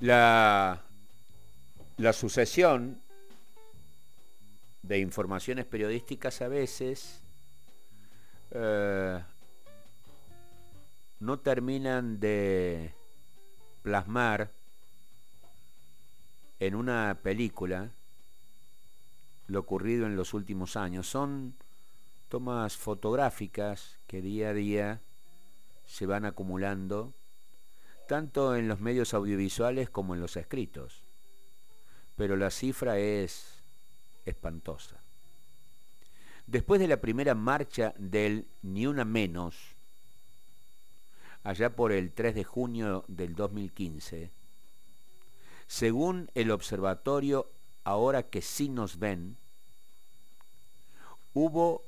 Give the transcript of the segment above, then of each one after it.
La, la sucesión de informaciones periodísticas a veces eh, no terminan de plasmar en una película lo ocurrido en los últimos años. Son tomas fotográficas que día a día se van acumulando tanto en los medios audiovisuales como en los escritos. Pero la cifra es espantosa. Después de la primera marcha del Ni Una Menos, allá por el 3 de junio del 2015, según el observatorio Ahora que sí nos ven, hubo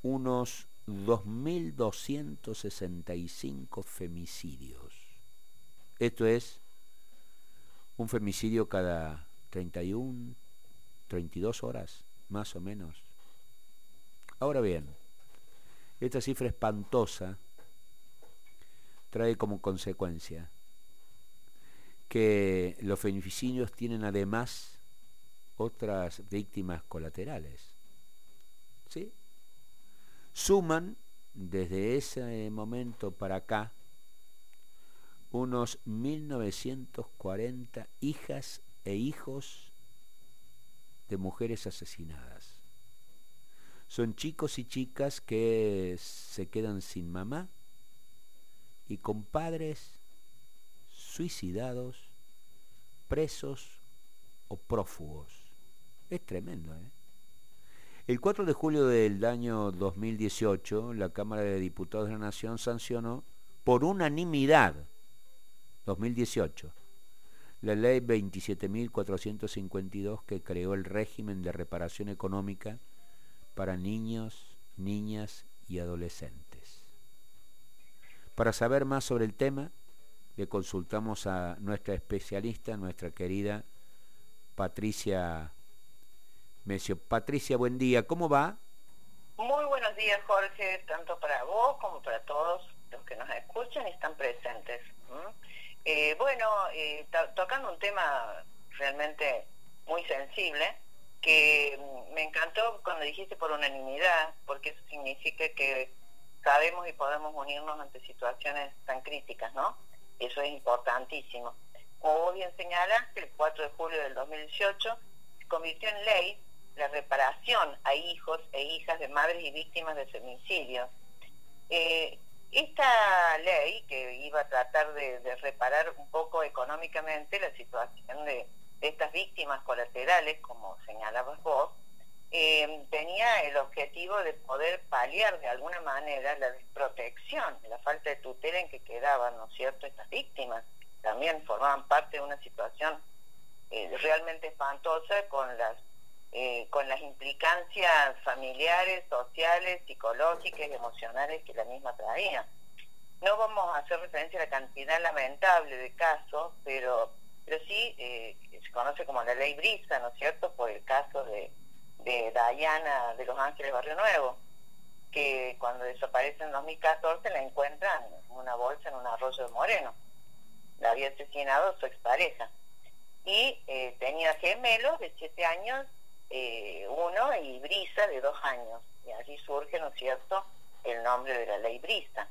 unos 2.265 femicidios. Esto es un femicidio cada 31, 32 horas, más o menos. Ahora bien, esta cifra espantosa trae como consecuencia que los femicidios tienen además otras víctimas colaterales. ¿Sí? Suman desde ese momento para acá unos 1940 hijas e hijos de mujeres asesinadas. Son chicos y chicas que se quedan sin mamá y con padres suicidados, presos o prófugos. Es tremendo, ¿eh? El 4 de julio del año 2018, la Cámara de Diputados de la Nación sancionó por unanimidad 2018 la ley 27.452 que creó el régimen de reparación económica para niños, niñas y adolescentes. Para saber más sobre el tema, le consultamos a nuestra especialista, nuestra querida Patricia Mesio. Patricia, buen día, ¿cómo va? Muy buenos días, Jorge, tanto para vos como para todos los que nos escuchan y están presentes. Eh, bueno, eh, tocando un tema realmente muy sensible, que me encantó cuando dijiste por unanimidad, porque eso significa que sabemos y podemos unirnos ante situaciones tan críticas, ¿no? Eso es importantísimo. Como bien señalaste, el 4 de julio del 2018 se convirtió en ley la reparación a hijos e hijas de madres y víctimas de femicidios. Eh, esta ley, que iba a tratar de, reparar un poco económicamente la situación de, estas víctimas colaterales, como señalabas vos, eh, tenía el objetivo de poder paliar de alguna manera la desprotección, la falta de tutela en que quedaban, ¿no es cierto?, estas víctimas. También formaban parte de una situación eh, realmente espantosa con las eh, con las implicancias familiares, sociales, psicológicas emocionales que la misma traía. No vamos a hacer referencia a la cantidad lamentable de casos, pero, pero sí eh, se conoce como la ley Brisa, ¿no es cierto?, por el caso de, de Dayana de Los Ángeles Barrio Nuevo, que cuando desaparece en 2014 la encuentran en una bolsa en un arroyo de Moreno. La había asesinado su expareja. Y eh, tenía gemelos de 7 años eh, uno y Brisa de dos años. Y allí surge, ¿no es cierto?, el nombre de la ley Brisa.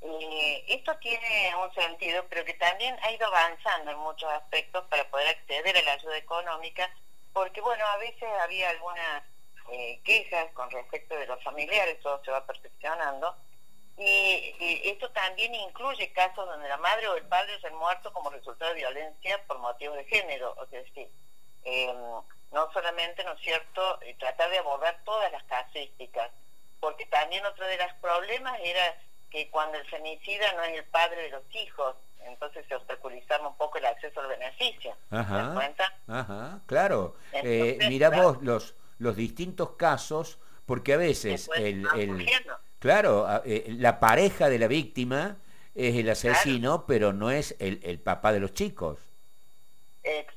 Eh, esto tiene un sentido, pero que también ha ido avanzando en muchos aspectos para poder acceder a la ayuda económica, porque bueno, a veces había algunas eh, quejas con respecto de los familiares, todo se va perfeccionando, y, esto también incluye casos donde la madre o el padre se han muerto como resultado de violencia por motivos de género, o sea, decir, eh, no solamente, ¿no es cierto?, eh, tratar de abordar todas las casuísticas, porque también otro de los problemas era que cuando el femicida no es el padre de los hijos, entonces se obstaculizaba un poco el acceso al beneficio. Ajá, ¿Te cuenta? Ajá, claro. eh, miramos los, los distintos casos, porque a veces el, el claro, eh, la pareja de la víctima es el asesino, pero no es el, el papá de los chicos. Exacto,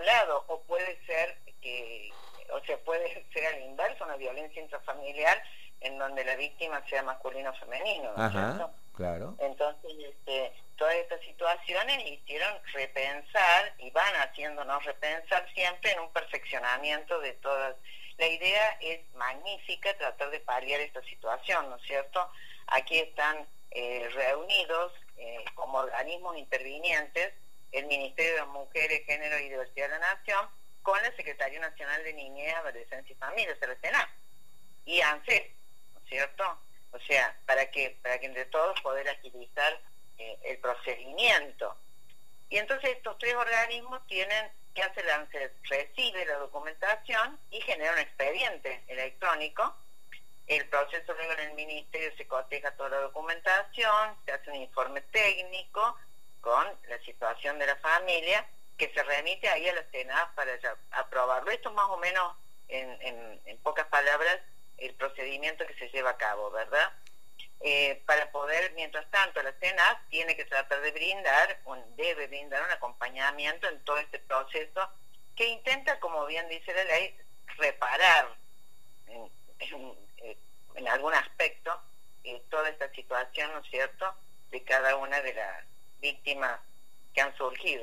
un lado, o puede ser que, o sea, puede ser al inverso, una violencia intrafamiliar en donde la víctima sea masculino o femenino, Ajá, claro. Entonces, este, todas estas situaciones situaciones hicieron repensar y van haciéndonos repensar siempre en un perfeccionamiento de todas. La idea es magnífica tratar de paliar esta situación, ¿no es cierto? Aquí están eh, reunidos eh, como organismos intervinientes el Ministerio de Mujeres, Género y Diversidad de la Nación con la Secretaría Nacional de Niñez, Adolescencia y Familia, el SENA, y ANSES, ¿no es cierto? O sea, para que, para que entre todos poder agilizar eh, el procedimiento. Y entonces estos tres organismos tienen que hacer la ANSES, recibe la documentación y genera un expediente electrónico. El proceso luego en el ministerio se coteja toda la documentación, se hace un informe técnico con la situación de la familia que se remite ahí a la Senado para aprobarlo. Esto es más o menos, en, en, pocas palabras, el procedimiento que se lleva a cabo, ¿verdad? Eh, para poder, mientras tanto, la Senado tiene que tratar de brindar, un, debe brindar un acompañamiento en todo este proceso que intenta, como bien dice la ley, reparar en, en, algún aspecto eh, toda esta situación, ¿no es cierto?, de cada una de las víctimas que han surgido.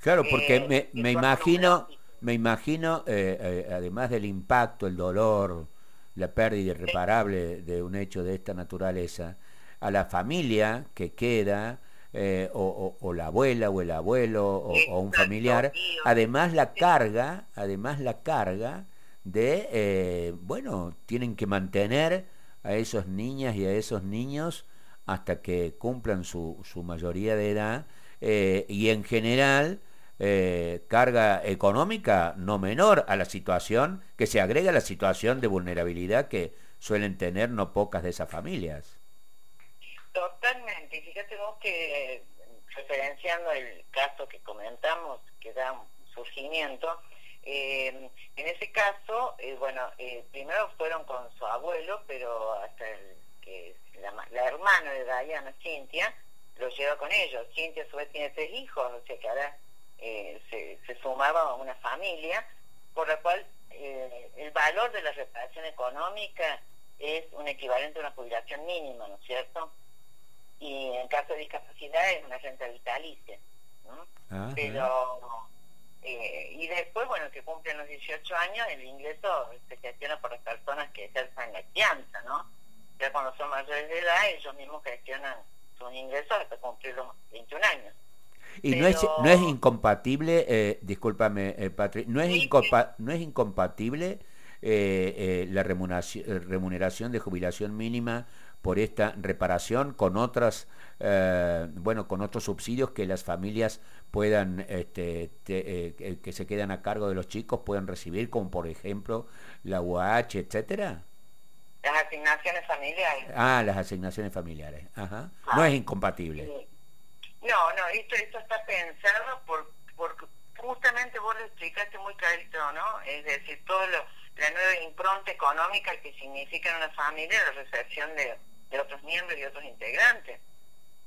Claro, porque eh, me, me imagino, me imagino, eh, eh, además del impacto, el dolor, la pérdida irreparable de un hecho de esta naturaleza, a la familia que queda, o, la abuela o el abuelo o, un familiar, además la carga, además la carga de, bueno, tienen que mantener a esos niñas y a esos niños hasta que cumplan su, su mayoría de edad y en general eh, carga económica no menor a la situación que se agrega a la situación de vulnerabilidad que suelen tener no pocas de esas familias. Totalmente, fíjate vos que referenciando el caso que comentamos, que da surgimiento, eh, en ese caso, eh, bueno, primero fueron con su abuelo, pero hasta el, que la, la hermana de Diana, Cintia, lo lleva con ellos. Cintia a su vez tiene tres hijos, o sea que ahora eh, se, sumaba a una familia, por la cual eh, el valor de la reparación económica es un equivalente a una jubilación mínima, ¿no es cierto? Y en caso de discapacidad es una renta vitalicia, ¿no? Pero, eh, y después, bueno, que cumplen los 18 años, el ingreso se gestiona por las personas que ejercen la fianza, ¿no? Ya cuando son mayores de edad, ellos mismos gestionan sus ingresos hasta cumplir los 21 años. Y no, es, no es incompatible, eh, discúlpame, eh, no es, no es incompatible eh, eh, la remuneración, remuneración de jubilación mínima por esta reparación con otras, bueno, con otros subsidios que las familias puedan, este, que se quedan a cargo de los chicos puedan recibir, como por ejemplo la UAH, etcétera. Las asignaciones familiares. Ah, las asignaciones familiares. Ajá. No es incompatible. No, no, esto, esto está pensado por, por justamente vos lo explicaste muy clarito, ¿no? Es decir, todo lo, la nueva impronta económica que significa en una familia la recepción de, de otros miembros y otros integrantes.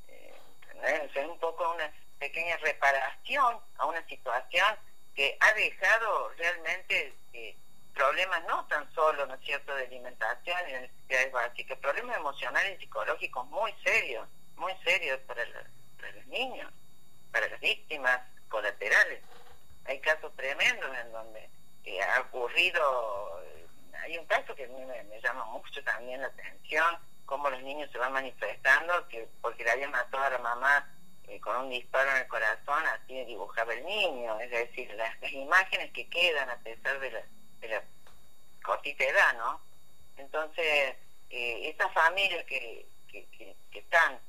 Eh, es un poco una pequeña reparación a una situación que ha dejado realmente eh, problemas no tan solo, ¿no es cierto?, de alimentación y de necesidades básicas, problemas emocionales y psicológicos muy serios, muy serios para los niños, para las víctimas colaterales. Hay casos tremendos en donde eh, ha ocurrido, eh, hay un caso que a mí me, llama mucho también la atención, cómo los niños se van manifestando, que porque le habían matado a la mamá eh, con un disparo en el corazón, así dibujaba el niño, es decir, las, imágenes que quedan a pesar de la, de la cortita edad, ¿no? Entonces, eh, estas familias que, que, están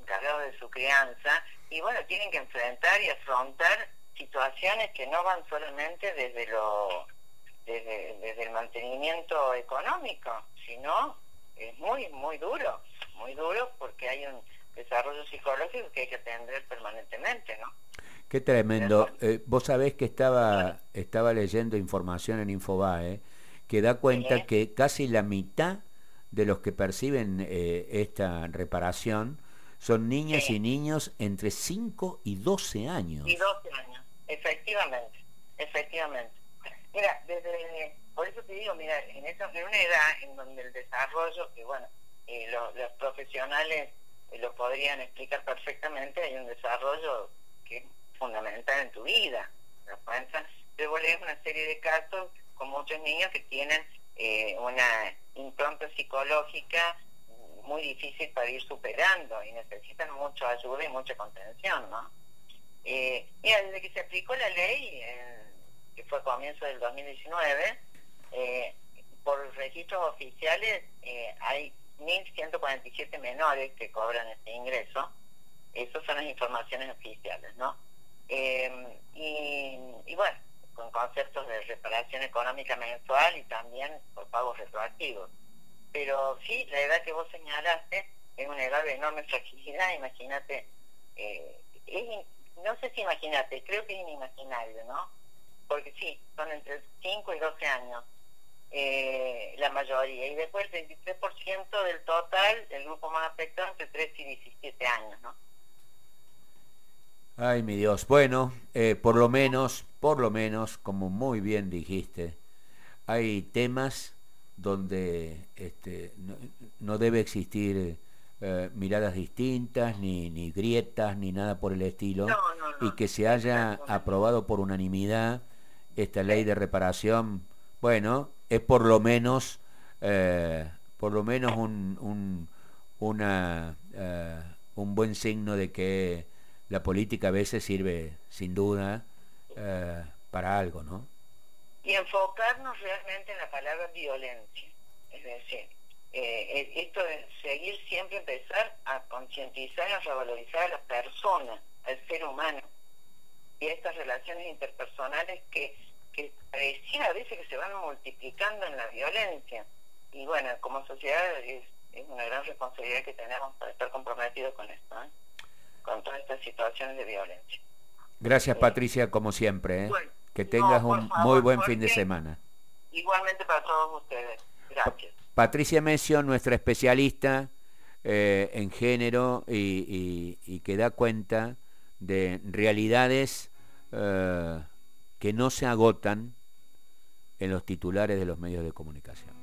encargados de su crianza y bueno, tienen que enfrentar y afrontar situaciones que no van solamente desde lo desde, desde el mantenimiento económico, sino es muy, muy duro, muy duro porque hay un desarrollo psicológico que hay que atender permanentemente, ¿no? Qué tremendo. Eh, vos sabés que estaba, estaba leyendo información en Infobae que da cuenta que casi la mitad de los que perciben eh, esta reparación son niñas y niños entre 5 y 12 años. Y 12 años, efectivamente, efectivamente. Mira, desde, por eso te digo, mira, en, esa, en una edad en donde el desarrollo, que bueno, eh, los profesionales lo podrían explicar perfectamente, hay un desarrollo que fundamental en tu vida. Te vos una serie de casos con muchos niños que tienen eh, una impronta psicológica muy difícil para ir superando y necesitan mucha ayuda y mucha contención, ¿no? Eh, mira, desde que se aplicó la ley, que fue a comienzo del 2019, eh, por registros oficiales eh, hay 1.147 menores que cobran este ingreso. Esas son las informaciones oficiales, ¿no? Eh, y, bueno, con conceptos de reparación económica mensual y también por pagos retroactivos. Pero sí, la edad que vos señalaste es una edad de enorme fragilidad, imagínate, eh, no sé si imagínate, creo que es inimaginario, ¿no? Porque sí, son entre 5 y 12 años eh, la mayoría, y después el 23% del total, el grupo más afectado entre 3 y 17 años, ¿no? Ay, mi Dios. Bueno, eh, por lo menos, por lo menos, como muy bien dijiste, hay temas donde este, no, debe existir eh, miradas distintas, ni, ni, grietas, ni nada por el estilo, y que se haya aprobado por unanimidad esta ley de reparación, bueno, es por lo menos, eh, por lo menos un, un, una, un buen signo de que la política a veces sirve, sin duda, eh, para algo, ¿no? Y enfocarnos realmente en la palabra violencia. Es decir, eh, esto de seguir siempre empezar a concientizar, a revalorizar a la persona, al ser humano, y estas relaciones interpersonales que, que pareciera a veces que se van multiplicando en la violencia. Y bueno, como sociedad es, es una gran responsabilidad que tenemos para estar comprometidos con esto. ¿eh? Con todas estas situaciones de violencia. Gracias Patricia, como siempre. ¿eh? que tengas un muy buen fin de semana. Igualmente para todos ustedes. Gracias. Patricia Mesio, nuestra especialista eh, en género y, que da cuenta de realidades eh, que no se agotan en los titulares de los medios de comunicación.